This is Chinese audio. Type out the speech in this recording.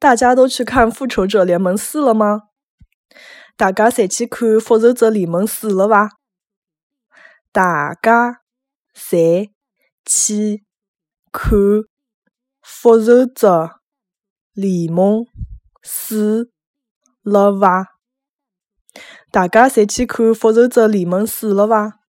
大家都去看复仇者联盟四了吗？大家侪去看复仇者联盟四了伐大家侪去看复仇者联盟四了伐大家侪去看复仇者联盟四了伐